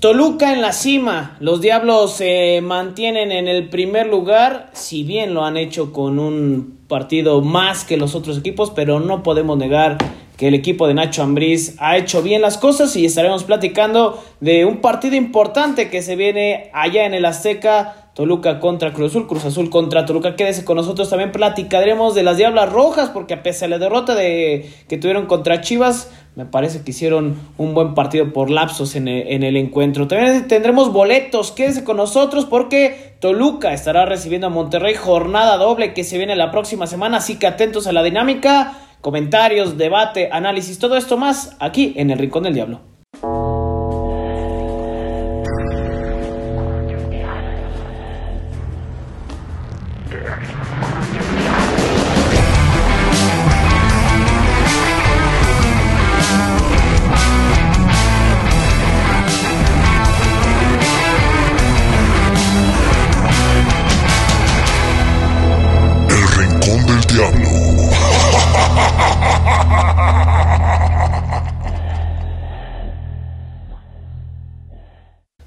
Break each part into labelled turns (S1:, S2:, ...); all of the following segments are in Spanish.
S1: Toluca en la cima. Los Diablos se mantienen en el primer lugar, si bien lo han hecho con un partido más que los otros equipos, pero no podemos negar que el equipo de Nacho Ambriz ha hecho bien las cosas y estaremos platicando de un partido importante que se viene allá en el Azteca Toluca contra Cruz Azul, Cruz Azul contra Toluca. Quédese con nosotros, también platicaremos de las Diablas Rojas, porque a pesar de la derrota de, que tuvieron contra Chivas, me parece que hicieron un buen partido por lapsos en el, en el encuentro. También tendremos boletos, quédese con nosotros porque Toluca estará recibiendo a Monterrey jornada doble que se viene la próxima semana, así que atentos a la dinámica, comentarios, debate, análisis, todo esto más aquí en el Rincón del Diablo.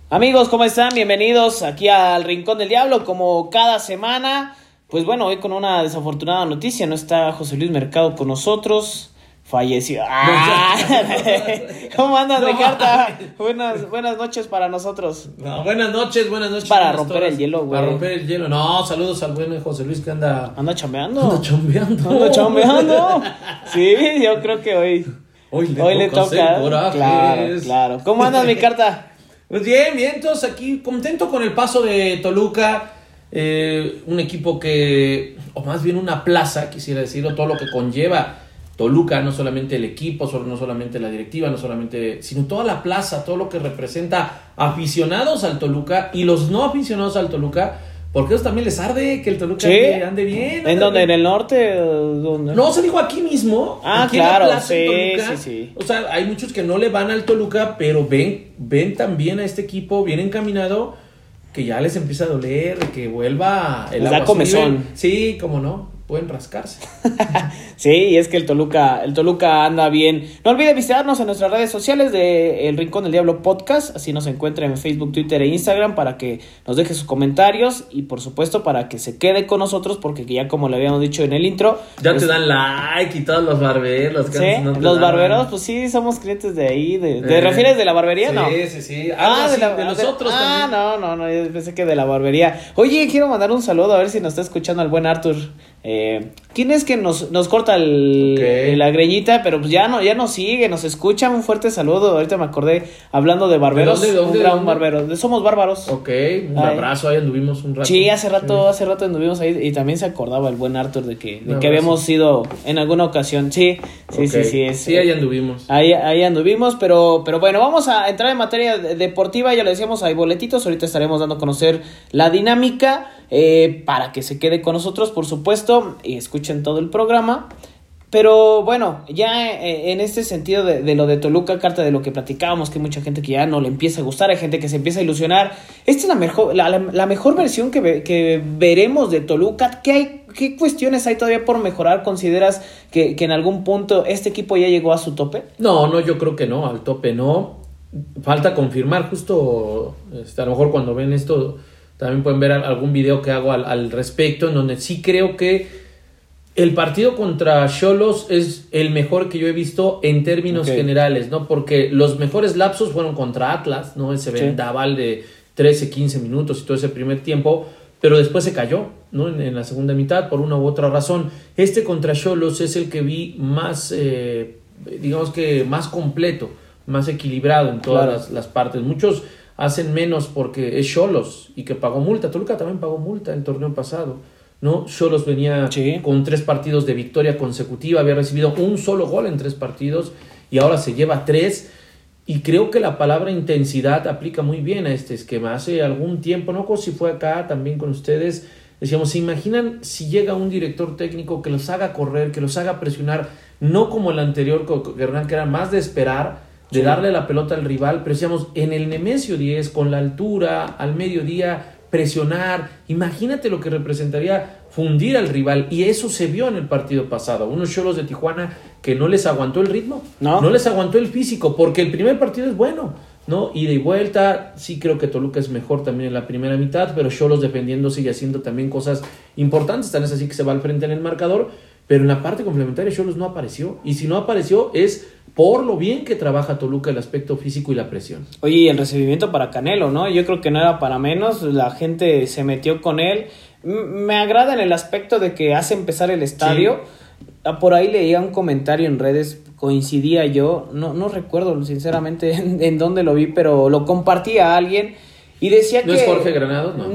S1: Amigos, ¿cómo están? Bienvenidos aquí al Rincón del Diablo, como cada semana. Pues bueno, hoy con una desafortunada noticia, no está José Luis Mercado con nosotros. Falleció. ¡Ah! ¿Cómo andas, de carta? Buenas, buenas noches para nosotros.
S2: buenas noches, buenas noches.
S1: Para romper el hielo, güey.
S2: Para romper el hielo. No, saludos al buen José Luis que anda.
S1: Anda chambeando.
S2: Anda chambeando.
S1: Anda chambeando. Sí, yo creo que hoy. Hoy le, toca. Claro, claro. ¿Cómo andas, mi carta?
S2: Pues bien, bien, todos aquí contento con el paso de Toluca, eh, un equipo que, o más bien una plaza, quisiera decirlo, todo lo que conlleva Toluca, no solamente el equipo, no solamente la directiva, no solamente, sino toda la plaza, todo lo que representa aficionados al Toluca y los no aficionados al Toluca porque ellos también les arde que el Toluca ande, bien.
S1: ¿En dónde? ¿En el norte? ¿Dónde?
S2: No, se dijo aquí mismo.
S1: Ah, claro, sí, sí, sí.
S2: O sea, hay muchos que no le van al Toluca, pero ven, ven también a este equipo bien encaminado que ya les empieza a doler, que vuelva
S1: el les da comezón.
S2: Sí, como no pueden rascarse.
S1: sí, y es que el Toluca, el Toluca anda bien. No olvide visitarnos en nuestras redes sociales de El Rincón del Diablo Podcast, así nos encuentra en Facebook, Twitter e Instagram para que nos deje sus comentarios y por supuesto para que se quede con nosotros porque ya como le habíamos dicho en el intro,
S2: ya te pues dan like y todos los barberos,
S1: ¿Sí? los barberos, pues sí, somos clientes de ahí, de, ¿te eh, refieres de la barbería? no.
S2: Sí, sí, sí. Ah, de, los otros
S1: Ah, no, no, no, yo pensé que de la barbería. Oye, quiero mandar un saludo a ver si nos está escuchando el buen Arthur. Eh, ¿Quién es que nos, nos corta el, la greñita? Pero pues ya no, ya nos sigue, nos escucha. Un fuerte saludo. Ahorita me acordé hablando de barberos.
S2: ¿De dónde,
S1: un barbero. Somos bárbaros.
S2: Ok, un abrazo. Ahí anduvimos un rato.
S1: Sí, hace rato, hace rato anduvimos ahí. Y también se acordaba el buen Arthur de que, de que habíamos ido en alguna ocasión. Sí, sí, sí, sí.
S2: sí, ahí anduvimos.
S1: Ahí, ahí anduvimos. Pero, pero bueno, vamos a entrar en materia deportiva. Ya lo decíamos, hay boletitos. Ahorita estaremos dando a conocer la dinámica. Eh, para que se quede con nosotros, por supuesto, y escuchen todo el programa. Pero bueno, ya eh, en este sentido de, lo de Toluca, carta de lo que platicábamos, que hay mucha gente que ya no le empieza a gustar, hay gente que se empieza a ilusionar. Esta es la mejor, la, mejor versión que, que, veremos de Toluca. ¿Qué, hay, ¿Qué cuestiones hay todavía por mejorar? ¿Consideras que, que en algún punto este equipo ya llegó a su tope?
S2: No, no, yo creo que no, al tope no. Falta confirmar, justo este, a lo mejor cuando ven esto también pueden ver algún video que hago al, respecto, en donde sí creo que el partido contra Cholos es el mejor que yo he visto en términos generales, ¿no? Porque los mejores lapsos fueron contra Atlas, ¿no? Ese vendaval de 13, 15 minutos y todo ese primer tiempo, pero después se cayó, ¿no? En, la segunda mitad, por una u otra razón. Este contra Cholos es el que vi más, eh, digamos que más completo, más equilibrado en todas las, las partes. Muchos hacen menos porque es Cholos y que pagó multa. Toluca también pagó multa el torneo pasado. ¿no? Cholos venía con tres partidos de victoria consecutiva, había recibido un solo gol en tres partidos y ahora se lleva tres. Y creo que la palabra intensidad aplica muy bien a este esquema. Hace algún tiempo, no si fue acá también con ustedes, decíamos, ¿se imaginan si llega un director técnico que los haga correr, que los haga presionar, no como el anterior, que era más de esperar, de darle la pelota al rival, pero decíamos, en el Nemesio 10, con la altura, al mediodía, presionar, imagínate lo que representaría fundir al rival, y eso se vio en el partido pasado, unos cholos de Tijuana que no les aguantó el ritmo, no, no les aguantó el físico, porque el primer partido es bueno, ¿no? Ida y vuelta, sí creo que Toluca es mejor también en la primera mitad, pero Cholos defendiéndose y haciendo también cosas importantes, tal es así que se va al frente en el marcador, pero en la parte complementaria Cholos no apareció, y si no apareció es por lo bien que trabaja Toluca el aspecto físico y la presión.
S1: Oye, y el recibimiento para Canelo, ¿no? Yo creo que no era para menos, la gente se metió con él. me agrada en el aspecto de que hace empezar el estadio. Ah, por ahí leía un comentario en redes, coincidía yo, no, no recuerdo sinceramente en, dónde lo vi, pero lo compartía a alguien. Y decía
S2: ¿No
S1: que.
S2: es Jorge Granados? No.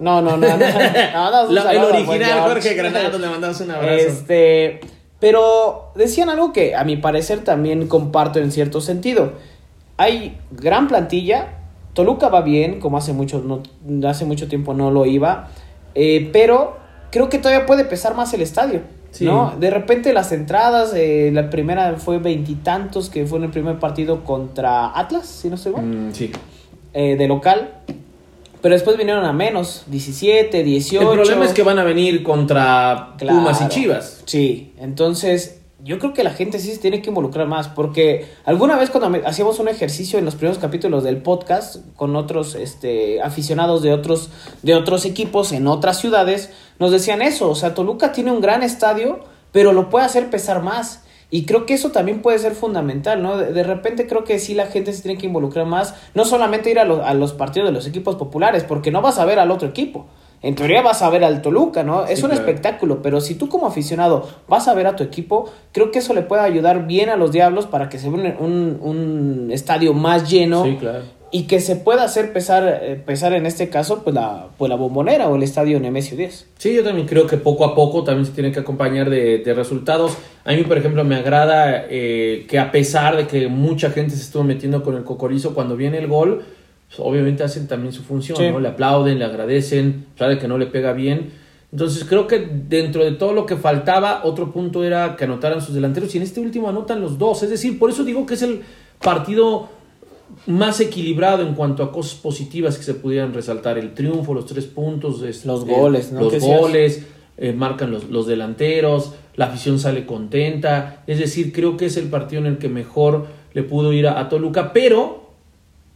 S1: No, no, no, no.
S2: el original Jorge Granados, le mandamos un abrazo.
S1: Este. Pero decían algo que a mi parecer también comparto en cierto sentido. Hay gran plantilla, Toluca va bien, como hace mucho, no, hace mucho tiempo no lo iba, eh, pero creo que todavía puede pesar más el estadio. ¿no? De repente las entradas, eh, la primera fue veintitantos, que fue en el primer partido contra Atlas, si no estoy mal.
S2: Mm, sí.
S1: Eh, de local. Pero después vinieron a menos, 17, 18.
S2: El problema es que van a venir contra Pumas y Chivas.
S1: Sí, entonces yo creo que la gente sí se tiene que involucrar más, porque alguna vez cuando hacíamos un ejercicio en los primeros capítulos del podcast con otros este, aficionados de otros, de otros equipos en otras ciudades, nos decían eso, o sea, Toluca tiene un gran estadio, pero lo puede hacer pesar más. Y creo que eso también puede ser fundamental, ¿no? De, repente creo que sí la gente se tiene que involucrar más, no solamente ir a, a, los partidos de los equipos populares, porque no vas a ver al otro equipo. En teoría vas a ver al Toluca, ¿no? Es un espectáculo, pero si tú como aficionado vas a ver a tu equipo, creo que eso le puede ayudar bien a los Diablos para que se vea un, un, estadio más lleno.
S2: Sí, claro
S1: y que se pueda hacer pesar, eh, pesar en este caso pues la, pues la bombonera o el estadio Nemesio 10.
S2: Sí, yo también creo que poco a poco también se tiene que acompañar de, de resultados. A mí, por ejemplo, me agrada eh, que a pesar de que mucha gente se estuvo metiendo con el cocorizo cuando viene el gol, pues, obviamente hacen también su función, ¿no? Le aplauden, le agradecen, sabe que no le pega bien. Entonces creo que dentro de todo lo que faltaba, otro punto era que anotaran sus delanteros y en este último anotan los dos. Es decir, por eso digo que es el partido más equilibrado en cuanto a cosas positivas que se pudieran resaltar. El triunfo, los tres puntos,
S1: los goles,
S2: los goles, eh, marcan los, los, delanteros, la afición sale contenta. Es decir, creo que es el partido en el que mejor le pudo ir a, Toluca, pero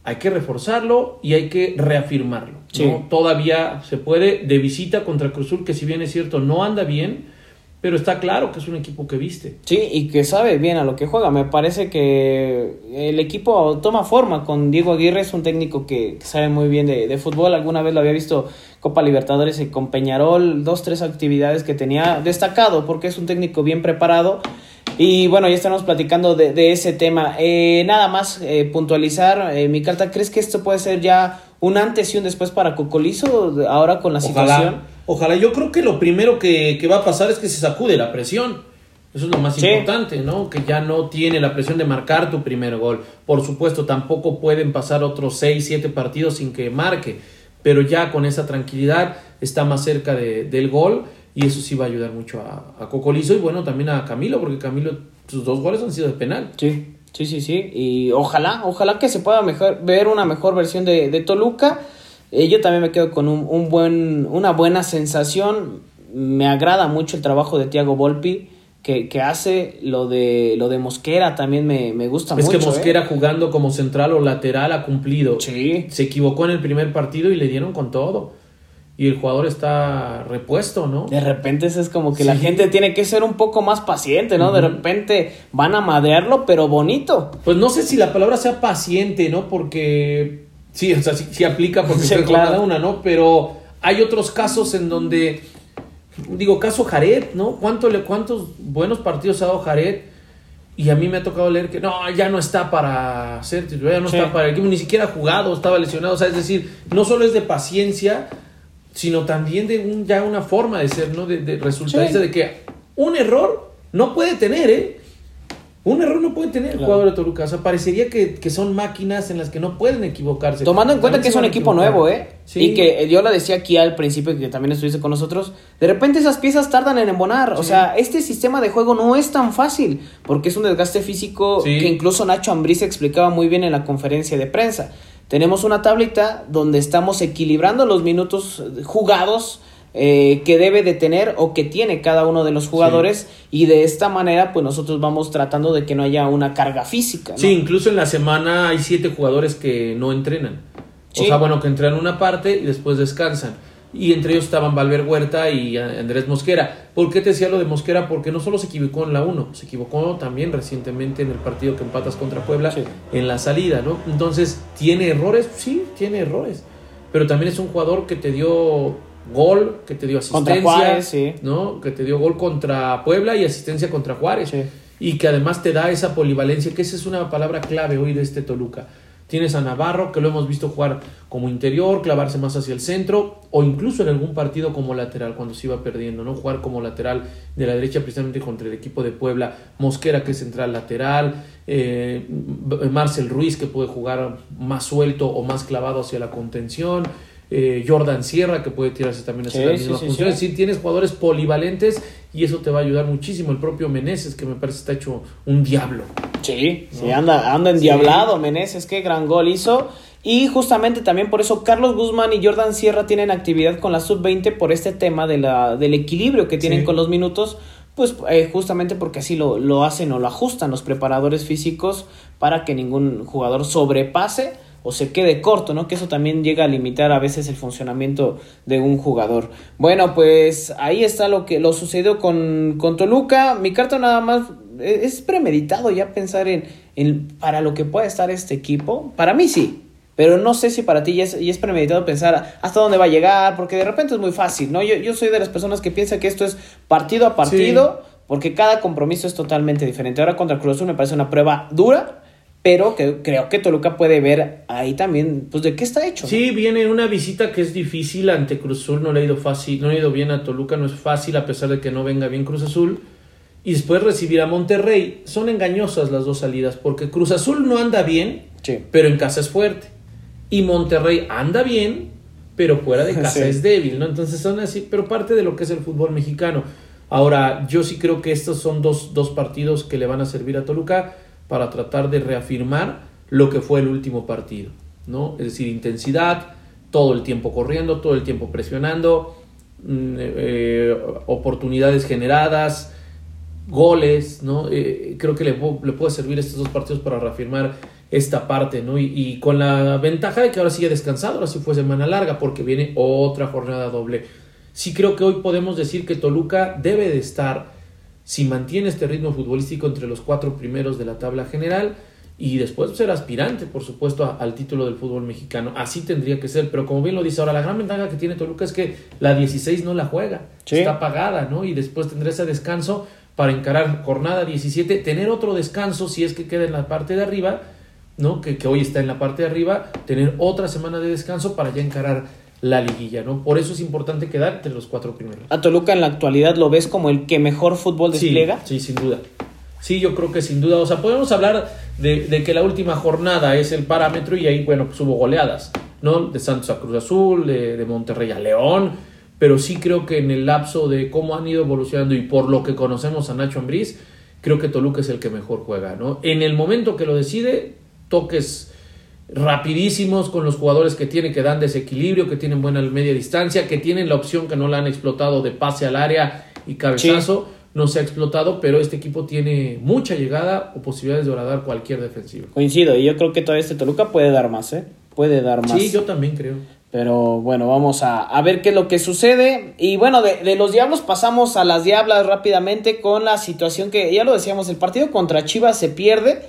S2: hay que reforzarlo y hay que reafirmarlo. Todavía se puede de visita contra Cruzul, que si bien es cierto no anda bien, pero está claro que es un equipo que viste.
S1: Sí, y que sabe bien a lo que juega. Me parece que el equipo toma forma con Diego Aguirre, es un técnico que, sabe muy bien de, fútbol. Alguna vez lo había visto Copa Libertadores y con Peñarol, dos, tres actividades que tenía destacado porque es un técnico bien preparado. Y bueno, ya estamos platicando de, ese tema. Eh, nada más eh, puntualizar, eh, mi carta, ¿crees que esto puede ser ya un antes y un después para Cocolizo ahora con la situación?
S2: Ojalá, yo creo que lo primero que, va a pasar es que se sacude la presión. Eso es lo más importante, ¿no? Que ya no tiene la presión de marcar tu primer gol. Por supuesto, tampoco pueden pasar otros 6, 7 partidos sin que marque, pero ya con esa tranquilidad está más cerca del gol y eso sí va a ayudar mucho a, a Cocolizo y bueno, también a Camilo, porque Camilo, sus dos goles han sido de penal.
S1: Sí, sí, sí, sí. Y ojalá, ojalá que se pueda mejor, ver una mejor versión de, de Toluca eh, yo también me quedo con un, buen, una buena sensación. Me agrada mucho el trabajo de Tiago Volpi. Que, hace lo de lo de Mosquera también me, gusta mucho.
S2: Es que Mosquera ¿eh? jugando como central o lateral ha cumplido.
S1: Sí.
S2: Se equivocó en el primer partido y le dieron con todo. Y el jugador está repuesto, ¿no?
S1: De repente es como que la gente tiene que ser un poco más paciente, ¿no? De repente van a madrearlo, pero bonito.
S2: Pues no sé si la palabra sea paciente, ¿no? Porque Sí, o sea, sí, aplica porque se cada una, ¿no? Pero hay otros casos en donde, digo, caso Jared, ¿no? ¿Cuánto le, ¿Cuántos buenos partidos ha dado Jared? Y a mí me ha tocado leer que no, ya no está para ser ya no está para el equipo, ni siquiera ha jugado, estaba lesionado. O sea, es decir, no solo es de paciencia, sino también de un, ya una forma de ser, ¿no? De, de de que un error no puede tener, ¿eh? Un error no puede tener el jugador de Toluca. O sea, parecería que, son máquinas en las que no pueden equivocarse.
S1: Tomando en cuenta que es un equipo nuevo, ¿eh? Y que yo lo decía aquí al principio, que también estuviste con nosotros. De repente esas piezas tardan en embonar. O sea, este sistema de juego no es tan fácil. Porque es un desgaste físico que incluso Nacho Ambriz explicaba muy bien en la conferencia de prensa. Tenemos una tablita donde estamos equilibrando los minutos jugados eh, que debe de tener o que tiene cada uno de los jugadores y de esta manera pues nosotros vamos tratando de que no haya una carga física.
S2: Sí, incluso en la semana hay siete jugadores que no entrenan. O sea, bueno, que entrenan una parte y después descansan. Y entre ellos estaban Valver Huerta y Andrés Mosquera. ¿Por qué te decía lo de Mosquera? Porque no solo se equivocó en la 1, se equivocó también recientemente en el partido que empatas contra Puebla en la salida, ¿no? Entonces, ¿tiene errores? Sí, tiene errores. Pero también es un jugador que te dio gol, que te dio asistencia, ¿no? Que te dio gol contra Puebla y asistencia contra Juárez. Y que además te da esa polivalencia, que esa es una palabra clave hoy de este Toluca. Tienes a Navarro, que lo hemos visto jugar como interior, clavarse más hacia el centro, o incluso en algún partido como lateral, cuando se iba perdiendo, ¿no? Jugar como lateral de la derecha, precisamente contra el equipo de Puebla. Mosquera, que es central lateral. Eh, Marcel Ruiz, que puede jugar más suelto o más clavado hacia la contención. Eh, Jordan Sierra, que puede tirarse también hacia sí, las mismas tienes jugadores polivalentes y eso te va a ayudar muchísimo. El propio Meneses, que me parece está hecho un diablo.
S1: Sí, sí, anda, anda endiablado Meneses, qué gran gol hizo. Y justamente también por eso Carlos Guzmán y Jordan Sierra tienen actividad con la sub-20 por este tema de la, del equilibrio que tienen con los minutos. Pues eh, justamente porque así lo, lo hacen o lo ajustan los preparadores físicos para que ningún jugador sobrepase o se quede corto, ¿no? Que eso también llega a limitar a veces el funcionamiento de un jugador. Bueno, pues ahí está lo que lo sucedió con, con Toluca. Mi carta nada más e, es premeditado ya pensar en, en, para lo que pueda estar este equipo. Para mí sí. Pero no sé si para ti ya es, es, premeditado pensar hasta dónde va a llegar, porque de repente es muy fácil, ¿no? Yo, yo soy de las personas que piensa que esto es partido a partido, porque cada compromiso es totalmente diferente. Ahora contra Cruz Azul me parece una prueba dura, pero que, creo que Toluca puede ver ahí también, pues, de qué está hecho.
S2: Sí, viene una visita que es difícil ante Cruz Azul, no le ha ido fácil, no le ha ido bien a Toluca, no es fácil a pesar de que no venga bien Cruz Azul. Y después recibir a Monterrey. Son engañosas las dos salidas, porque Cruz Azul no anda bien, pero en casa es fuerte. Y Monterrey anda bien, pero fuera de casa es débil, ¿no? Entonces son así, pero parte de lo que es el fútbol mexicano. Ahora, yo sí creo que estos son dos, dos partidos que le van a servir a Toluca para tratar de reafirmar lo que fue el último partido, ¿no? Es decir, intensidad, todo el tiempo corriendo, todo el tiempo presionando, mm, eh, oportunidades generadas, goles, ¿no? Eh, creo que le, le, puede servir estos dos partidos para reafirmar esta parte, ¿no? Y, y, con la ventaja de que ahora ya descansado, ahora sí fue semana larga, porque viene otra jornada doble. Sí creo que hoy podemos decir que Toluca debe de estar si mantiene este ritmo futbolístico entre los cuatro primeros de la tabla general y después ser aspirante, por supuesto, al título del fútbol mexicano. Así tendría que ser, pero como bien lo dice ahora, la gran ventaja que tiene Toluca es que la 16 no la juega, está pagada, ¿no? Y después tendrá ese descanso para encarar jornada 17, tener otro descanso si es que queda en la parte de arriba, ¿no? Que, que hoy está en la parte de arriba, tener otra semana de descanso para ya encarar la liguilla, ¿no? Por eso es importante quedar entre los cuatro primeros.
S1: ¿A Toluca en la actualidad lo ves como el que mejor fútbol despliega?
S2: Sí, sin duda. Sí, yo creo que sin duda. O sea, podemos hablar de, que la última jornada es el parámetro y ahí, bueno, pues hubo goleadas, ¿no? De Santos a Cruz Azul, de, de Monterrey a León, pero sí creo que en el lapso de cómo han ido evolucionando y por lo que conocemos a Nacho Ambriz, creo que Toluca es el que mejor juega, ¿no? En el momento que lo decide, toques rapidísimos con los jugadores que tiene, que dan desequilibrio, que tienen buena media distancia, que tienen la opción que no la han explotado de pase al área y cabezazo. No se ha explotado, pero este equipo tiene mucha llegada o posibilidades de horadar cualquier defensivo.
S1: Coincido, y yo creo que todavía este Toluca puede dar más, ¿eh? Puede dar más.
S2: Sí, yo también creo.
S1: Pero bueno, vamos a, a ver qué es lo que sucede. Y bueno, de, de, los Diablos pasamos a las Diablas rápidamente con la situación que, ya lo decíamos, el partido contra Chivas se pierde.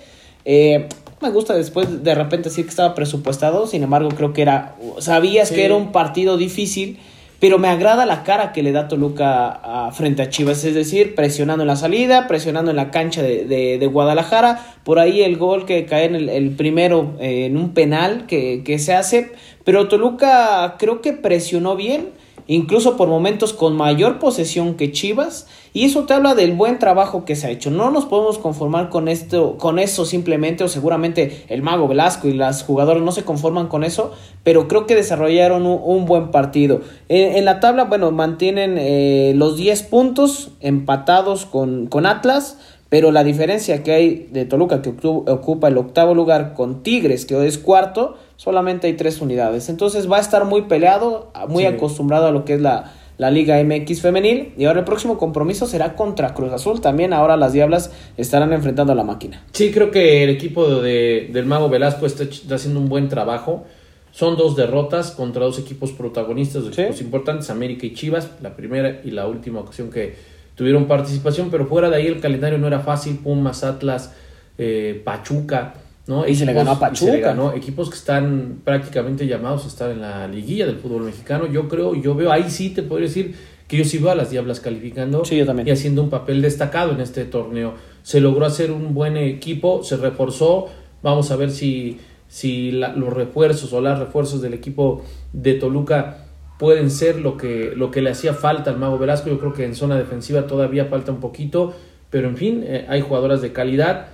S1: Eh, me gusta después de repente decir que estaba presupuestado, sin embargo creo que era, sabías que era un partido difícil, pero me agrada la cara que le da Toluca frente a Chivas, es decir, presionando en la salida, presionando en la cancha de, Guadalajara, por ahí el gol que cae en el, primero eh, en un penal que, que se hace, pero Toluca creo que presionó bien, incluso por momentos con mayor posesión que Chivas, y eso te habla del buen trabajo que se ha hecho. No nos podemos conformar con esto, con eso simplemente, o seguramente el Mago Velasco y las jugadoras no se conforman con eso, pero creo que desarrollaron un, buen partido. En, la tabla, bueno, mantienen eh, los 10 puntos empatados con, con Atlas. Pero la diferencia que hay de Toluca, que ocupa el octavo lugar, con Tigres, que hoy es cuarto, solamente hay tres unidades. Entonces va a estar muy peleado, muy acostumbrado a lo que es la, la Liga MX femenil. Y ahora el próximo compromiso será contra Cruz Azul. También ahora las Diablas estarán enfrentando a la máquina.
S2: Sí, creo que el equipo de, del Mago Velasco está, está, haciendo un buen trabajo. Son dos derrotas contra dos equipos protagonistas, dos
S1: Sí.
S2: equipos importantes, América y Chivas, la primera y la última ocasión que tuvieron participación, pero fuera de ahí el calendario no era fácil, Pumas, Atlas, eh, Pachuca, ¿no?
S1: Y se le ganó a
S2: le
S1: Pachuca.
S2: ganó, equipos que están prácticamente llamados a estar en la liguilla del fútbol mexicano. Yo creo, yo veo, ahí sí te podría decir que yo sí veo a las Diablas calificando
S1: Sí, yo también.
S2: y haciendo un papel destacado en este torneo. Se logró hacer un buen equipo, se reforzó. Vamos a ver si, si la- los refuerzos o las refuerzos del equipo de Toluca pueden ser lo que, lo que le hacía falta al Mago Velasco. Yo creo que en zona defensiva todavía falta un poquito, pero en fin, eh, hay jugadoras de calidad.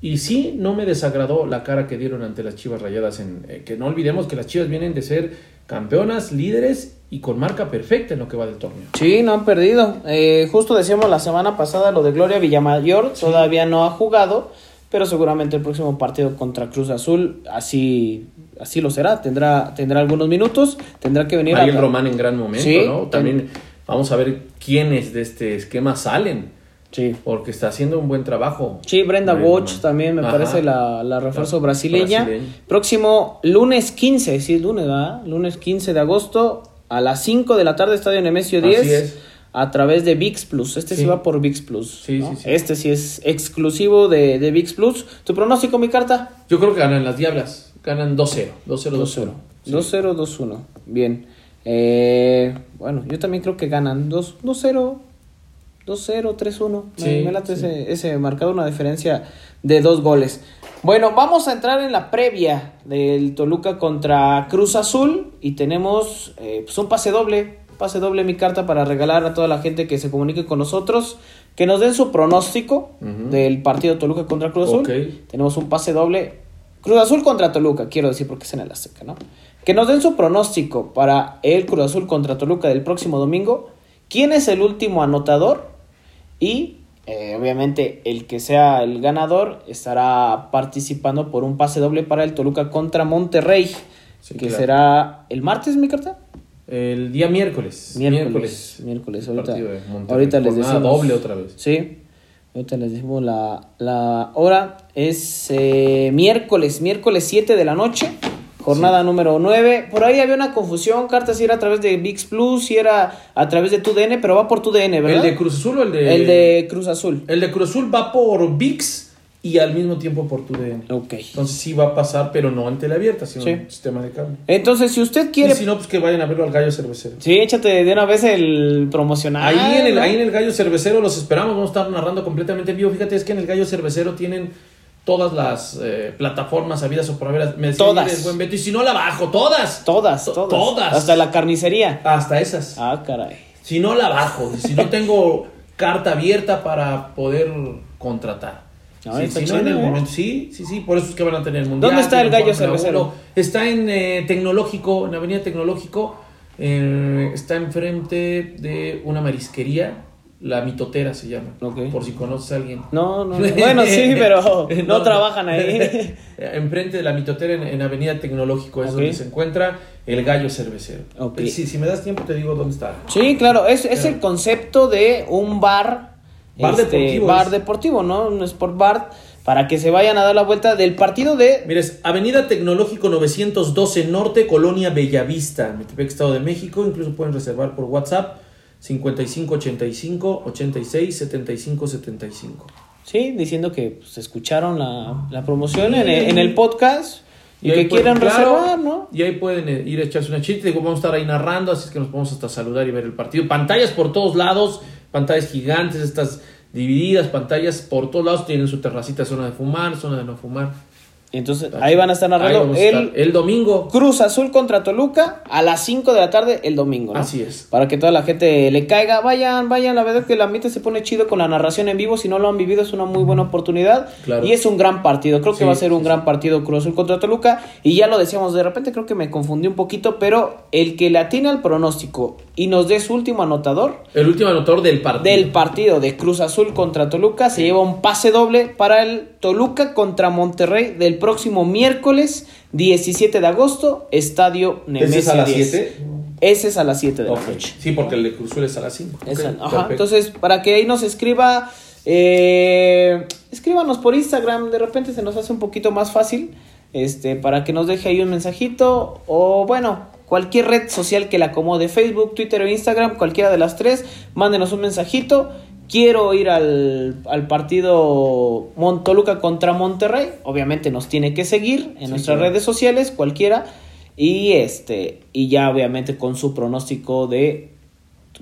S2: Y sí, no me desagradó la cara que dieron ante las Chivas Rayadas. En, eh, que no olvidemos que las Chivas vienen de ser campeonas, líderes y con marca perfecta en lo que va del torneo.
S1: Sí, no han perdido. Eh, justo decíamos la semana pasada lo de Gloria Villamayor, todavía no ha jugado, pero seguramente el próximo partido contra Cruz Azul así así lo será. Tendrá tendrá algunos minutos, tendrá que venir
S2: Ariel
S1: a
S2: Román en gran momento,
S1: Sí,
S2: ¿no? También vamos a ver quiénes de este esquema salen,
S1: Sí.
S2: porque está haciendo un buen trabajo.
S1: Sí, Brenda Watch también me
S2: Ajá.
S1: parece la, la refuerzo
S2: La
S1: brasileña.
S2: brasileña.
S1: Próximo lunes 15, sí es lunes, ¿verdad? Lunes 15 de agosto a las 5 de la tarde, Estadio Nemesio
S2: Así
S1: 10.
S2: es.
S1: A través de VIX Plus. Este sí,
S2: Sí.
S1: va por VIX Plus.
S2: Sí,
S1: ¿no?
S2: sí, sí.
S1: Este sí es exclusivo de, de VIX Plus. ¿Tu pronóstico, mi carta?
S2: Yo creo que ganan las Diablas, ganan 2-0, 2-0, 2-0.
S1: 2-0, 2-1. Bien. Eh, bueno, yo también creo que ganan 2 2-0, 2-0, 3-1. Me-
S2: Sí,
S1: me late
S2: sí.
S1: ese, ese marcador, una diferencia de dos goles. Bueno, vamos a entrar en la previa del Toluca contra Cruz Azul y tenemos eh, pues un pase doble. Pase doble mi carta para regalar a toda la gente que se comunique con nosotros, que nos den su pronóstico del partido Toluca contra Cruz Azul. Tenemos un pase doble. Cruz Azul contra Toluca, quiero decir porque es en el Azteca, ¿no? Que nos den su pronóstico para el Cruz Azul contra Toluca del próximo domingo. ¿Quién es el último anotador? Y eh, obviamente el que sea el ganador estará participando por un pase doble para el Toluca contra Monterrey.
S2: Sí,
S1: que
S2: claro.
S1: será el martes, mi carta.
S2: El día miércoles.
S1: Miércoles. Miércoles. Ahorita,
S2: de Monterrey.
S1: ahorita les decimos.
S2: doble otra vez.
S1: Sí. Ahorita les decimos la, la hora. Es eh, miércoles, miércoles 7 de la noche. Jornada número 9. Por ahí había una confusión. Carta si era a través de VIX Plus, si era a través de TUDN, pero va por TUDN, ¿verdad?
S2: ¿El de Cruz Azul o el de...?
S1: El de Cruz Azul.
S2: El de Cruz Azul va por VIX y al mismo tiempo por TUDN.
S1: Ok.
S2: Entonces sí va a pasar, pero no en teleabierta, sino
S1: Sí.
S2: en sistema de cable.
S1: Entonces, si usted quiere.
S2: Y si no, pues que vayan a verlo al Gallo Cervecero.
S1: Sí, échate de una vez el promocional.
S2: Ahí en, el, ahí en el Gallo Cervecero los esperamos, vamos a estar narrando completamente en vivo. Fíjate, es que en el Gallo Cervecero tienen todas las eh, plataformas habidas o por haber. Me decía
S1: Todas.
S2: buen Beto, y si no la bajo, todas.
S1: Todas,
S2: To-
S1: todas.
S2: todas.
S1: Hasta la carnicería.
S2: Hasta esas.
S1: Ah, caray.
S2: Si no la bajo, si no tengo carta abierta para poder contratar. Sí, no en el
S1: ¿eh?
S2: momento, sí, sí, sí, por eso es que van a tener el mundial.
S1: ¿Dónde está el Gallo Cervecero?
S2: 1. Está en eh, Tecnológico, en Avenida Tecnológico. eh, está enfrente de una marisquería, la mitotera se llama.
S1: Ok.
S2: Por si conoces a alguien.
S1: No, no, no. Bueno, sí, pero no, trabajan ahí.
S2: Enfrente de la mitotera en, en Avenida Tecnológico es donde se encuentra el gallo cervecero.
S1: Ok.
S2: Sí, si me das tiempo te digo dónde está.
S1: Sí, claro, es, es el concepto de un bar.
S2: Bar deportivo,
S1: Bar
S2: es.
S1: deportivo, ¿no? Un sport bar. Para que se vayan a dar la vuelta del partido de.
S2: Mires, Avenida Tecnológico 912 Norte, Colonia Bellavista, Metepec, Estado de México. Incluso pueden reservar por WhatsApp 5585 86 75 75.
S1: Sí, diciendo que pues, escucharon la, la promoción en, el- en el podcast y, que quieran
S2: claro,
S1: reservar, ¿no?
S2: Y ahí pueden eh, ir a echarse una chita. Digo, vamos a estar ahí narrando, así es que nos podemos hasta saludar y ver el partido. Pantallas por todos lados, pantallas gigantes, estas divididas, pantallas por todos lados. Tienen su terracita, zona de fumar, zona de no fumar.
S1: Y entonces ahí van a estar narrando el
S2: el domingo.
S1: Cruz Azul contra Toluca a las 5 de la tarde el domingo, ¿no?
S2: Así es.
S1: Para que toda la gente le caiga, vayan, vayan, la verdad que el ambiente se pone chido con la narración en vivo, si no lo han vivido es una muy buena oportunidad
S2: Claro.
S1: y es un gran partido, creo que va a ser un
S2: sí,
S1: gran partido Cruz Azul contra Toluca y ya lo decíamos, de repente creo que me confundí un poquito, pero el que le atine al pronóstico y nos dé su último anotador
S2: El último anotador del partido.
S1: del partido de Cruz Azul contra Toluca se lleva un pase doble para el Toluca contra Monterrey del próximo miércoles 17 de agosto, Estadio
S2: ¿Ese
S1: Nemesio
S2: es a las
S1: 10.
S2: 7?
S1: Ese es a las 7 de
S2: Ok.
S1: la noche.
S2: Sí, porque el de Cruz Azul es a las 5.
S1: Esa- ajá, entonces, para que ahí nos escriba, eh, escríbanos por Instagram, de repente se nos hace un poquito más fácil, este, para que nos deje ahí un mensajito, o bueno, cualquier red social que le acomode, Facebook, Twitter o Instagram, cualquiera de las tres, mándenos un mensajito. Quiero ir al, al partido Montoluca contra Monterrey. Obviamente nos tiene que seguir en
S2: Sí,
S1: nuestras
S2: claro.
S1: redes sociales, cualquiera. Y este, y ya obviamente con su pronóstico de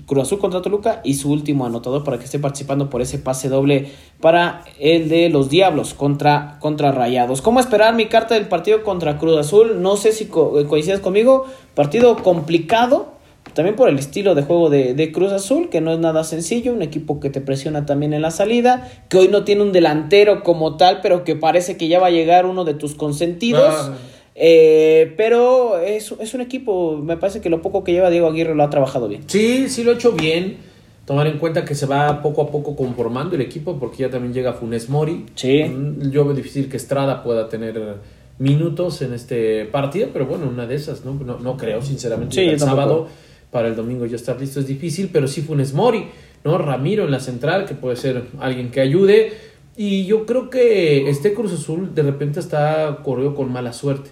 S1: Cruz Azul contra Toluca y su último anotador para que esté participando por ese pase doble para el de los Diablos contra, contra Rayados. ¿Cómo esperar mi carta del partido contra Cruz Azul? No sé si co- coincides conmigo. Partido complicado. También por el estilo de juego de, de Cruz Azul, que no es nada sencillo, un equipo que te presiona también en la salida, que hoy no tiene un delantero como tal, pero que parece que ya va a llegar uno de tus consentidos.
S2: Ah.
S1: Eh, pero es, es un equipo, me parece que lo poco que lleva Diego Aguirre lo ha trabajado bien.
S2: Sí, sí lo ha hecho bien. Tomar en cuenta que se va poco a poco conformando el equipo porque ya también llega Funes Mori.
S1: Sí.
S2: Mm, Yo veo difícil que Estrada pueda tener minutos en este partido, pero bueno, una de esas, ¿no? No, no creo, sinceramente.
S1: Sí,
S2: el
S1: tampoco.
S2: Para el domingo ya estar listo es difícil, pero sí Funes Mori, ¿no? Ramiro en la central, que puede ser alguien que ayude. Y yo creo que este Cruz Azul de repente está corrido con mala suerte.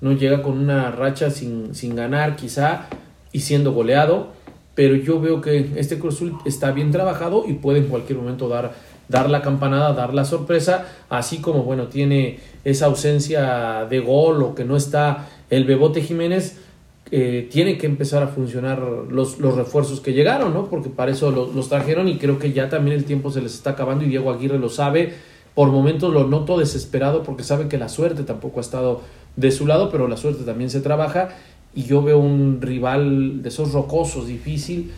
S2: No llega con una racha sin, sin ganar, quizá, y siendo goleado. Pero yo veo que este Cruz Azul está bien trabajado y puede en cualquier momento dar, dar la campanada, dar la sorpresa. Así como, bueno, tiene esa ausencia de gol o que no está el Bebote Jiménez. Eh, tiene que empezar a funcionar los, los refuerzos que llegaron, ¿no? Porque para eso los, los trajeron y creo que ya también el tiempo se les está acabando y Diego Aguirre lo sabe. Por momentos lo noto desesperado porque sabe que la suerte tampoco ha estado de su lado, pero la suerte también se trabaja y yo veo un rival de esos rocosos, difícil,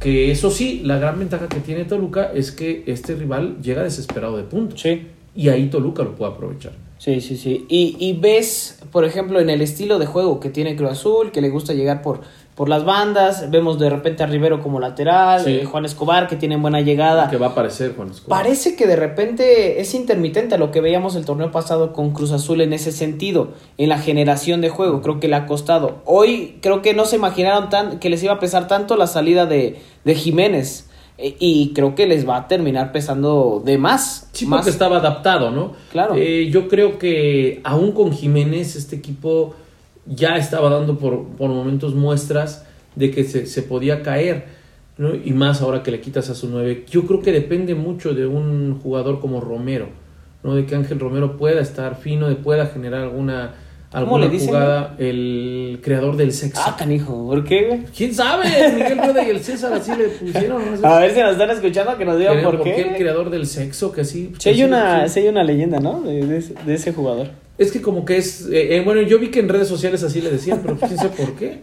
S2: que eso sí, la gran ventaja que tiene Toluca es que este rival llega desesperado de puntos
S1: Sí.
S2: y ahí Toluca lo puede aprovechar.
S1: Sí, sí, sí. Y, y ves, por ejemplo, en el estilo de juego que tiene Cruz Azul, que le gusta llegar por, por las bandas. Vemos de repente a Rivero como lateral,
S2: Sí.
S1: eh, Juan Escobar que tiene buena llegada.
S2: Que va a aparecer Juan Escobar.
S1: Parece que de repente es intermitente a lo que veíamos el torneo pasado con Cruz Azul en ese sentido, en la generación de juego, creo que le ha costado. Hoy creo que no se imaginaron tan, que les iba a pesar tanto la salida de, de Jiménez y creo que les va a terminar pesando de más.
S2: Sí,
S1: más.
S2: porque estaba adaptado, ¿no?
S1: Claro.
S2: Eh, yo creo que aún con Jiménez, este equipo ya estaba dando por, por momentos muestras de que se, se podía caer, ¿no? Y más ahora que le quitas a su nueve. Yo creo que depende mucho de un jugador como Romero, ¿no? De que Ángel Romero pueda estar fino, de pueda generar alguna,
S1: ¿Cómo le dicen,
S2: jugada, el creador del sexo.
S1: Ah, canijo, ¿por qué, güey?
S2: ¿Quién sabe? Miguel Rueda y el César así le pusieron. no sé.
S1: A ver si nos están escuchando que nos digan
S2: ¿Por
S1: por
S2: qué el creador del sexo? Que así.
S1: Si hay
S2: sí-
S1: una,
S2: sí.
S1: sí hay una leyenda, ¿no? De, de ese- de ese jugador.
S2: Es que como que es... eh, eh, bueno, yo vi que en redes sociales así le decían, pero quién sabe por qué.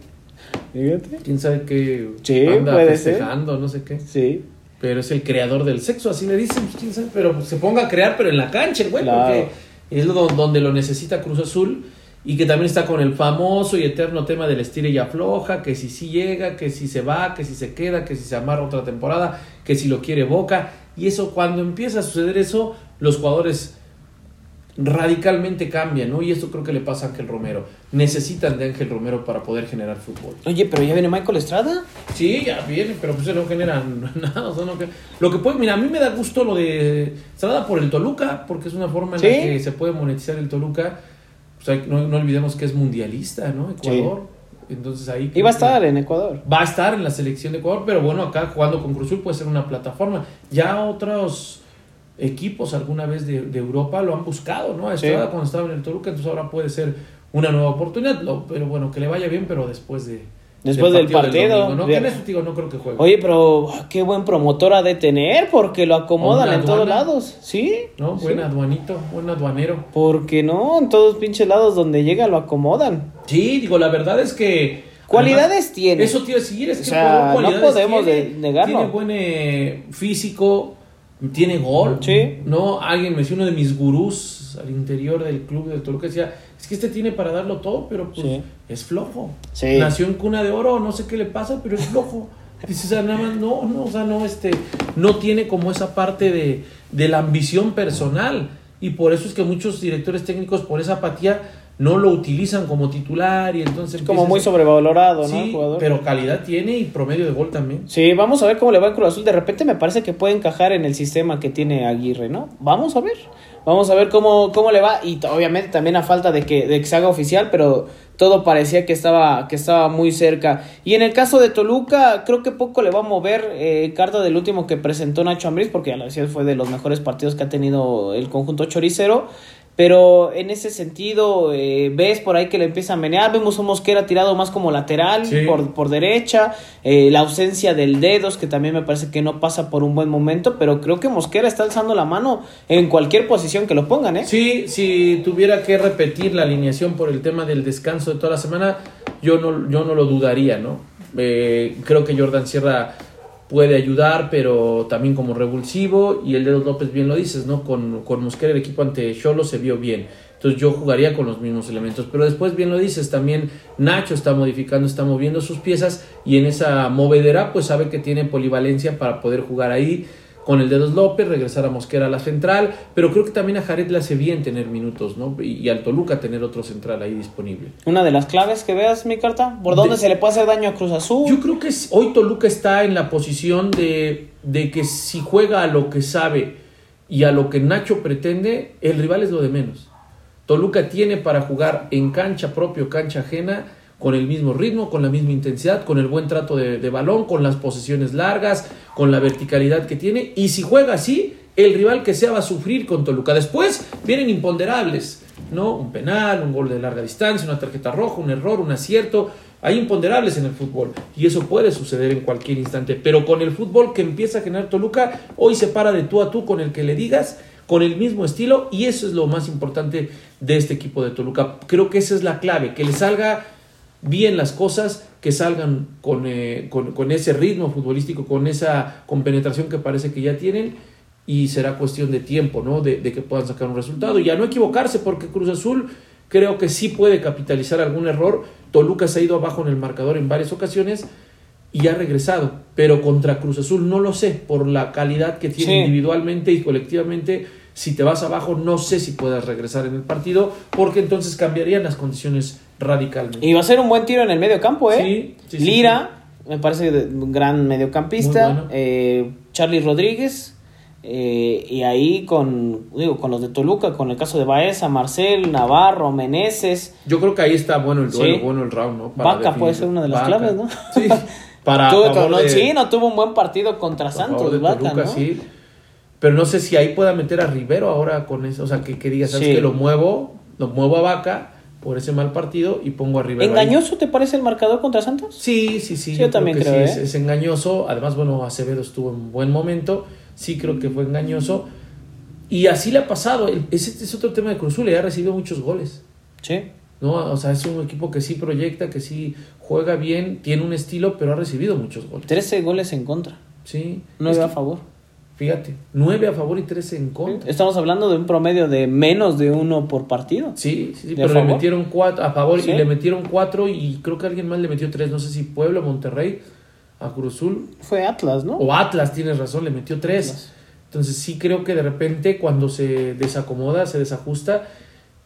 S1: Fíjate.
S2: Quién sabe qué
S1: Sí,
S2: anda
S1: puede ser.
S2: festejando, no sé qué.
S1: Sí.
S2: Pero es el creador del sexo, así le dicen, pues, quién sabe. Pero pues, se ponga a crear, pero en la cancha, güey,
S1: Claro.
S2: porque es lo, donde lo necesita Cruz Azul. Y que también está con el famoso y eterno tema del estilo y afloja, que si sí llega, que si se va, que si se queda, que si se amarra otra temporada, que si lo quiere Boca. Y eso, cuando empieza a suceder eso, los jugadores radicalmente cambian, ¿no? Y esto creo que le pasa a Ángel Romero. Necesitan de Ángel Romero para poder generar fútbol.
S1: Oye, pero ya viene Michael Estrada.
S2: Sí, ya viene, pero pues no generan nada. o sea, no que- lo que puede, mira, a mí me da gusto lo de Estrada por el Toluca, porque es una forma en la que se puede monetizar el Toluca. No, no olvidemos que es mundialista, ¿no? Ecuador. Entonces ahí.
S1: Iba a
S2: creo que-
S1: estar en Ecuador.
S2: Va a estar en la selección de Ecuador, pero bueno, acá jugando con Cruzul puede ser una plataforma. Ya otros equipos alguna vez de, de Europa lo han buscado, ¿no? A
S1: Sí.
S2: Estrada cuando estaba en el Toluca, entonces ahora puede ser una nueva oportunidad. Lo- pero bueno, que le vaya bien, pero después de.
S1: Después del partido.
S2: domingo, ¿no?
S1: Bien.
S2: ¿Quién es? Digo, no creo que juegue.
S1: Oye, pero ah, qué buen promotor ha de tener porque lo acomodan en todos lados. ¿Sí?
S2: ¿No?
S1: Sí.
S2: Buen aduanito, buen aduanero.
S1: Porque no, en todos pinches lados donde llega lo acomodan.
S2: Sí, digo, la verdad es que.
S1: Cualidades
S2: además,
S1: tiene.
S2: Eso iba a decir, es
S1: O
S2: que
S1: sea, no podemos
S2: tiene,
S1: de- negarlo.
S2: Tiene buen eh, físico, tiene gol.
S1: Sí.
S2: No, alguien me decía uno de mis gurús al interior del club del Toluca decía, es que este tiene para darlo todo, pero pues
S1: Sí.
S2: es flojo.
S1: Sí.
S2: Nació en cuna de oro, no sé qué le pasa, pero es flojo. Dice, o sea, nada más, no, no, o sea, no, este, no tiene como esa parte de, de la ambición personal. Y por eso es que muchos directores técnicos, por esa apatía, no lo utilizan como titular y entonces...
S1: Es como muy sobrevalorado, ¿no?
S2: Sí,
S1: el jugador.
S2: pero calidad tiene y promedio de gol también.
S1: Sí, vamos a ver cómo le va en Cruz Azul. De repente me parece que puede encajar en el sistema que tiene Aguirre, ¿no? Vamos a ver. Vamos a ver cómo, cómo le va. Y obviamente también a falta de que, de que se haga oficial, pero todo parecía que estaba, que estaba muy cerca. Y en el caso de Toluca, creo que poco le va a mover eh, carta del último que presentó Nacho Ambriz, porque ya lo decía, fue de los mejores partidos que ha tenido el conjunto choricero. Pero en ese sentido, eh, ves por ahí que le empieza a menear. Vemos un Mosquera tirado más como lateral
S2: Sí.
S1: por, por derecha. eh, la ausencia del dedos, que también me parece que no pasa por un buen momento. Pero creo que Mosquera está alzando la mano en cualquier posición que lo pongan, ¿eh?
S2: Sí, si tuviera que repetir la alineación por el tema del descanso de toda la semana, yo no, yo no lo dudaría, ¿no? Eh, creo que Jordan Sierra puede ayudar, pero también como revulsivo, y el Dedos López bien lo dices, ¿no? Con, con Mosquera el equipo ante Cholo se vio bien. Entonces yo jugaría con los mismos elementos, pero después bien lo dices, también Nacho está modificando, está moviendo sus piezas y en esa movedera pues sabe que tiene polivalencia para poder jugar ahí con el Dedos López, regresar a Mosquera a la central, pero creo que también a Jared le hace bien tener minutos, ¿no? Y, y al Toluca tener otro central ahí disponible.
S1: Una de las claves que veas, mi carta. ¿Por dónde
S2: De-
S1: se le puede hacer daño a Cruz Azul?
S2: Yo creo que es- hoy Toluca está en la posición de, de que si juega a lo que sabe y a lo que Nacho pretende, el rival es lo de menos. Toluca tiene para jugar en cancha propio, cancha ajena, con el mismo ritmo, con la misma intensidad, con el buen trato de, de balón, con las posesiones largas, con la verticalidad que tiene. Y si juega así, el rival que sea va a sufrir con Toluca. Después vienen imponderables, ¿no? Un penal, un gol de larga distancia, una tarjeta roja, un error, un acierto. Hay imponderables en el fútbol y eso puede suceder en cualquier instante. Pero con el fútbol que empieza a generar Toluca, hoy se para de tú a tú con el que le digas, con el mismo estilo y eso es lo más importante de este equipo de Toluca. Creo que esa es la clave, que le salga bien las cosas, que salgan con, eh, con, con ese ritmo futbolístico, con esa compenetración que parece que ya tienen y será cuestión de tiempo, ¿no? De, de que puedan sacar un resultado y a no equivocarse porque Cruz Azul creo que sí puede capitalizar algún error. Toluca se ha ido abajo en el marcador en varias ocasiones y ha regresado, pero contra Cruz Azul no lo sé, por la calidad que tiene
S1: Sí.
S2: individualmente y colectivamente. Si te vas abajo, no sé si puedas regresar en el partido, porque entonces cambiarían las condiciones radicalmente.
S1: Y va a ser un buen tiro en el medio campo, ¿eh?
S2: Sí, sí, sí,
S1: Lira, me parece un gran mediocampista.
S2: Bueno.
S1: eh, Charlie Rodríguez. eh, y ahí con, digo, con los de Toluca, con el caso de Baeza, Marcel, Navarro, Meneses.
S2: Yo creo que ahí está bueno el duelo, bueno el round, ¿no?
S1: Vaca
S2: definir.
S1: puede ser una de las
S2: Vaca.
S1: claves, ¿no?
S2: Sí, para
S1: Tuvo-
S2: de-
S1: sí, no tuvo un buen partido contra Santos,
S2: de
S1: Vaca,
S2: Toluca,
S1: ¿no?
S2: sí. Pero no sé si ahí pueda meter a Rivero ahora con eso, o sea, que, que diga, ¿sabes
S1: Sí.
S2: que Lo muevo, lo muevo a Vaca por ese mal partido y pongo a ahí.
S1: ¿Engañoso te parece el marcador contra Santos?
S2: Sí, sí, sí.
S1: Sí, yo también
S2: que
S1: creo,
S2: sí,
S1: ¿eh?
S2: es, es engañoso. Además, bueno, Acevedo estuvo en buen momento. Sí, creo que fue engañoso. Y así le ha pasado. Ese es otro tema de Cruz Azul. le Ha recibido muchos goles.
S1: Sí.
S2: ¿no? O sea, es un equipo que sí proyecta, que sí juega bien, tiene un estilo, pero ha recibido muchos goles.
S1: 13 goles en contra,
S2: Sí.
S1: 9
S2: Es
S1: a
S2: que,
S1: favor.
S2: Fíjate, 9 a favor y 13 en contra.
S1: Estamos hablando de un promedio de menos de uno por partido.
S2: Sí, sí, sí,
S1: ¿Y a
S2: pero le metieron cuatro a favor
S1: Sí.
S2: y le metieron cuatro y creo que alguien más le metió tres, no sé si Puebla, Monterrey, a Cruz Azul
S1: Fue Atlas, ¿no?
S2: o Atlas, tienes razón, le metió tres.
S1: Atlas.
S2: Entonces sí creo que de repente cuando se desacomoda, se desajusta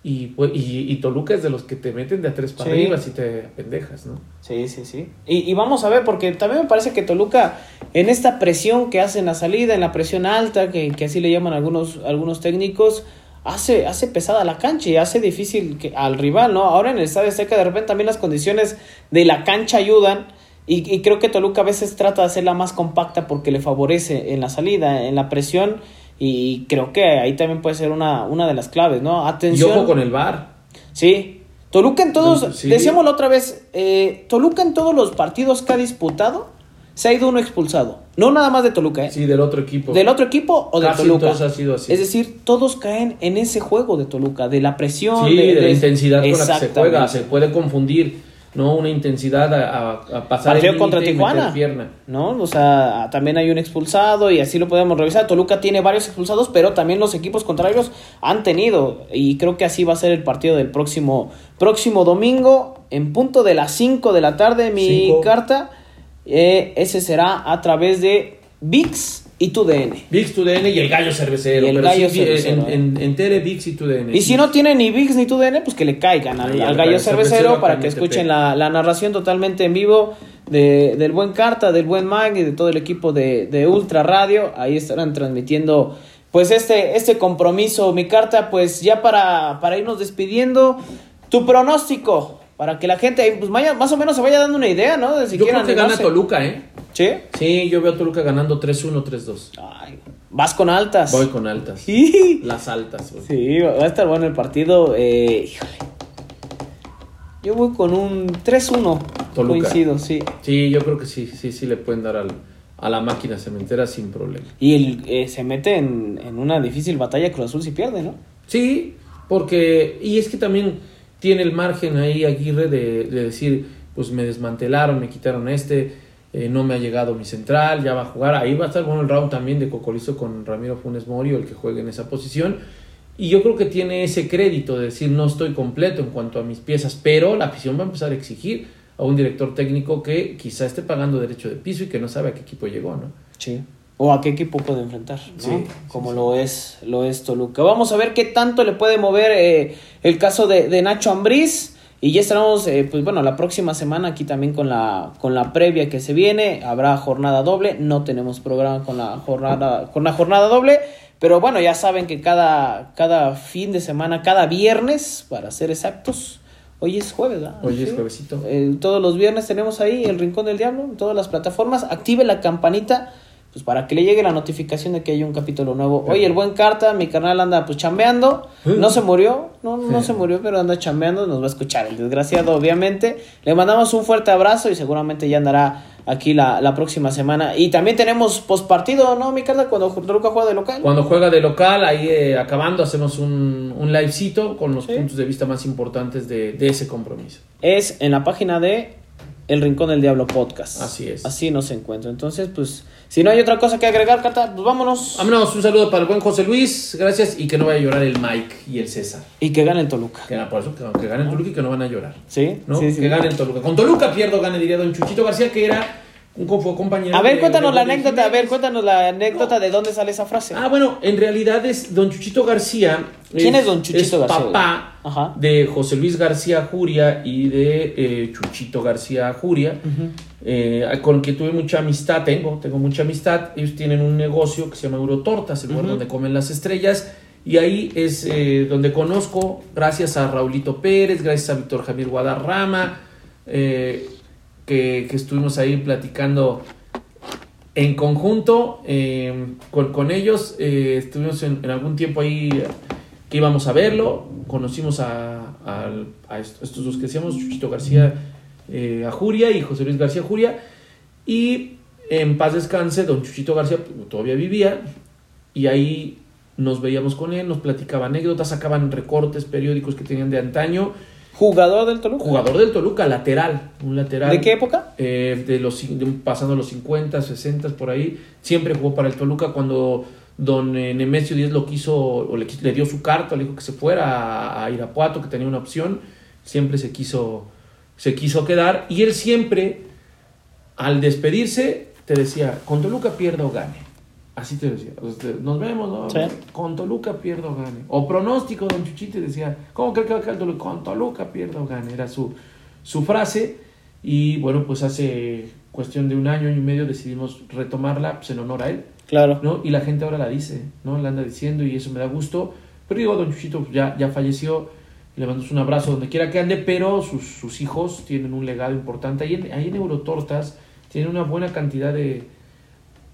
S2: y, pues, y, y Toluca es de los que te meten de a tres para
S1: Sí.
S2: arriba si te pendejas, ¿no?
S1: Sí, sí, sí. Y, y vamos a ver, porque también me parece que Toluca, en esta presión que hace en la salida, en la presión alta, que, que así le llaman algunos, algunos técnicos, hace, hace pesada la cancha y hace difícil que, al rival, ¿no? Ahora en el Estadio Azteca de repente también las condiciones de la cancha ayudan. Y, y creo que Toluca a veces trata de hacerla más compacta porque le favorece en la salida, en la presión. Y creo que ahí también puede ser una, una de las claves, ¿no?
S2: Y
S1: Atención.
S2: ojo con el VAR.
S1: Sí. Toluca en todos,
S2: Sí.
S1: decíamos la otra vez, eh, Toluca en todos los partidos que ha disputado, se ha ido uno expulsado. No nada más de Toluca, ¿eh?
S2: Sí, del otro equipo.
S1: Del otro equipo o de
S2: Casi
S1: Toluca.
S2: todos ha sido así.
S1: Es decir, todos caen en ese juego de Toluca, de la presión.
S2: Sí, de, la intensidad con la que se juega. Se puede confundir, ¿no? Una intensidad a, a- a pasar
S1: Partido
S2: el
S1: contra Tijuana.
S2: pierna.
S1: ¿No? O sea, también hay un expulsado y así lo podemos revisar. Toluca tiene varios expulsados, pero también los equipos contrarios han tenido. Y creo que así va a ser el partido del próximo, próximo domingo, en punto de las 5 de la tarde, mi
S2: Cinco.
S1: carta. Eh, ese será a través de VIX y tu DN.
S2: VIX, tu DN y el gallo cervecero.
S1: Y el gallo
S2: sí,
S1: cervecero,
S2: En, en, en Tele, VIX y tu DN.
S1: Y si no tiene ni VIX ni tu DN, pues que le caigan al, gallo cervecero
S2: cervecero,
S1: para que
S2: en
S1: escuchen la, la narración totalmente en vivo de, del buen Carta, del buen Mag y de todo el equipo de, de Ultra Radio. Ahí estarán transmitiendo pues este, este compromiso. Mi carta, pues ya para, para irnos despidiendo, tu pronóstico. Para que la gente pues vaya- más o menos se vaya dando una idea, ¿no? De si
S2: Yo creo que gana. Toluca, ¿eh?
S1: ¿Sí?
S2: Sí, yo veo a Toluca ganando 3-1, 3-2.
S1: Ay, vas con altas.
S2: Voy con altas.
S1: Sí.
S2: Las altas. güey.
S1: Sí, va a estar bueno el partido. Eh, híjole. Yo voy con un 3-1.
S2: Toluca.
S1: Coincido, sí.
S2: Sí, yo creo que sí, sí, sí le pueden dar al- a la máquina cementera sin problema.
S1: Y el, eh, se mete en, en una difícil batalla Cruz Azul si pierde, ¿no?
S2: Sí, porque. Y es que también tiene el margen ahí Aguirre de, de decir: Pues me desmantelaron, me quitaron este, eh, no me ha llegado mi central, ya va a jugar. Ahí va a estar bueno el round también de Cocolizo con Ramiro Funes Morio, el que juegue en esa posición. Y yo creo que tiene ese crédito de decir: No estoy completo en cuanto a mis piezas, pero la afición va a empezar a exigir a un director técnico que quizá esté pagando derecho de piso y que no sabe a qué equipo llegó, ¿no?
S1: Sí. O a qué equipo puede enfrentar, ¿no?
S2: Sí,
S1: Como
S2: sí,
S1: lo es lo es Toluca. Vamos a ver qué tanto le puede mover eh, el caso de, de Nacho Ambriz. Y ya estaremos, eh, pues bueno, la próxima semana aquí también con la, con la previa que se viene. Habrá jornada doble. No tenemos programa con la jornada, con la jornada doble. Pero bueno, ya saben que cada, cada fin de semana, cada viernes, para ser exactos, hoy es jueves, ¿verdad?
S2: Hoy es juevesito.
S1: Eh, todos los viernes tenemos ahí el Rincón del Diablo en todas las plataformas. Active la campanita pues para que le llegue la notificación de que hay un capítulo nuevo. Oye, el buen Carta, mi carnal anda pues chambeando. No se murió, no, no se murió, pero anda chambeando. Nos va a escuchar el desgraciado, obviamente. Le mandamos un fuerte abrazo y seguramente ya andará aquí la, la próxima semana. Y también tenemos postpartido, ¿no, mi Carta? Cuando Toluca juega de local.
S2: Cuando juega de local, ahí eh, acabando, hacemos un, un livecito con los
S1: Sí.
S2: puntos de vista más importantes de, de ese compromiso.
S1: es en la página de El Rincón del Diablo Podcast.
S2: Así es.
S1: Así nos encuentra. Entonces, pues, si no hay otra cosa que agregar, Carta, pues vámonos.
S2: Vámonos, un saludo para el buen José Luis, gracias, y que no vaya a llorar el Mike y el César.
S1: Y que gane el Toluca.
S2: Que, por eso, que, que ganen Toluca y que no van a llorar.
S1: ¿Sí?
S2: ¿no?
S1: Sí, sí.
S2: Que ganen Toluca. Con Toluca pierdo, gane, diría don Chuchito García, que era un compañero.
S1: A ver, cuéntanos
S2: de
S1: la anécdota, a ver, cuéntanos la anécdota de dónde sale esa frase.
S2: Ah, bueno, en realidad es don Chuchito García.
S1: ¿Quién es don Chuchito
S2: es
S1: García,
S2: papá
S1: Ajá.
S2: de José Luis García Juria y de eh, Chuchito García Juria, eh, con quien tuve mucha amistad, tengo, tengo mucha amistad. Ellos tienen un negocio que se llama Eurotortas, el lugar donde comen las estrellas. Y ahí es eh, donde conozco, gracias a Raulito Pérez, gracias a Víctor Javier Guadarrama, eh, que, estuvimos ahí platicando en conjunto eh, con, ellos. eh, estuvimos en, algún tiempo ahí que íbamos a verlo. Conocimos a, a est- estos dos que decíamos, Chuchito García eh, a Juria y José Luis García Juria. Y en paz descanse, don Chuchito García pues, todavía vivía. Y ahí nos veíamos con él, nos platicaba anécdotas, sacaban recortes periódicos que tenían de antaño.
S1: Jugador del Toluca.
S2: Jugador del Toluca, lateral, un lateral.
S1: ¿De qué época?
S2: Eh, de los, de- pasando los 50, 60 por ahí, siempre jugó para el Toluca cuando don eh, Nemesio Díaz lo quiso, o le, dio su carta, le dijo que se fuera a, a Irapuato, que tenía una opción, siempre se quiso, se quiso quedar, y él siempre, al despedirse, te decía, con Toluca pierdo o gane. Así te decía, o sea, nos vemos, ¿no?
S1: Sí.
S2: Con Toluca pierdo o gane. O pronóstico, don Chuchito decía, ¿cómo cree que va a el Toluca? Con Toluca pierdo o gane. Era su, su frase. Y bueno, pues hace cuestión de un año, año y medio decidimos retomarla pues, en honor a él,
S1: Claro.
S2: ¿no? Y la gente ahora la dice, ¿no? La anda diciendo y eso me da gusto. Pero digo, don Chuchito pues, ya, ya falleció, le mandamos un abrazo donde quiera que ande, pero sus, sus hijos tienen un legado importante. Ahí en, ahí en Eurotortas tienen una buena cantidad de,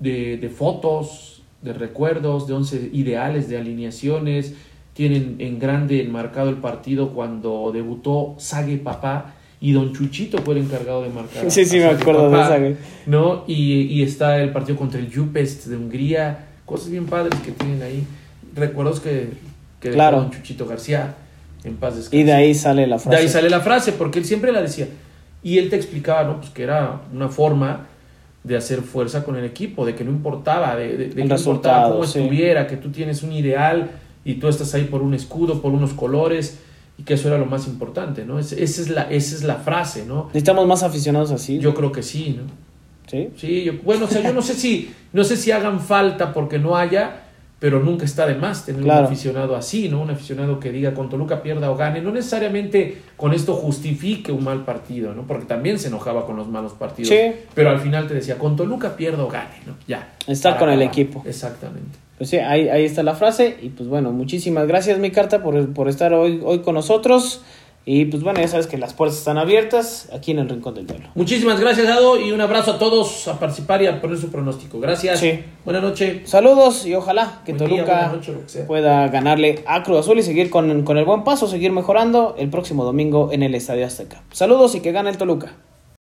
S2: de, de fotos, de recuerdos, de once ideales, de alineaciones. Tienen en grande enmarcado el partido cuando debutó Sague Papá y Don Chuchito fue el encargado de marcar.
S1: Sí, sí, me acuerdo de
S2: Papá,
S1: esa, güey.
S2: ¿no? Y, y está el partido contra el Jupest de Hungría, cosas bien padres que tienen ahí. Recuerdos que, que
S1: Claro.
S2: Don Chuchito García en paz descanse.
S1: Y de ahí sale la frase.
S2: De ahí sale la frase, porque él siempre la decía. Y él te explicaba, ¿no? Pues que era una forma de hacer fuerza con el equipo, de que no importaba, de, de- de que no importaba cómo
S1: sí.
S2: estuviera, que tú tienes un ideal y tú estás ahí por un escudo, por unos colores, y que eso era lo más importante, ¿no? Es- esa, es la, esa es la frase, ¿no?
S1: Necesitamos más aficionados así.
S2: Yo creo que sí, ¿no?
S1: Sí.
S2: Sí, yo- bueno, o sea, yo no sé si no sé si hagan falta porque no haya, pero nunca está de más tener
S1: Claro.
S2: un aficionado así, ¿no? Un aficionado que diga con Toluca pierda o gane, no necesariamente con esto justifique un mal partido, ¿no? Porque también se enojaba con los malos partidos,
S1: Sí.
S2: pero al final te decía con Toluca pierda o gane, ¿no? Ya.
S1: Estar con el equipo.
S2: Exactamente.
S1: Pues sí, ahí, ahí está la frase. Y pues bueno, muchísimas gracias, mi carta, por, por estar hoy, hoy con nosotros. Y pues bueno, ya sabes que las puertas están abiertas aquí en el Rincón del Diablo.
S2: Muchísimas gracias, Dado, y un abrazo a todos a participar y a poner su pronóstico. Gracias.
S1: Sí.
S2: Buenas noches.
S1: Saludos y ojalá que
S2: Buen
S1: Toluca
S2: noche, que
S1: pueda ganarle a Cruz Azul y seguir con, con el buen paso, seguir mejorando el próximo domingo en el Estadio Azteca. Saludos y que gane el Toluca.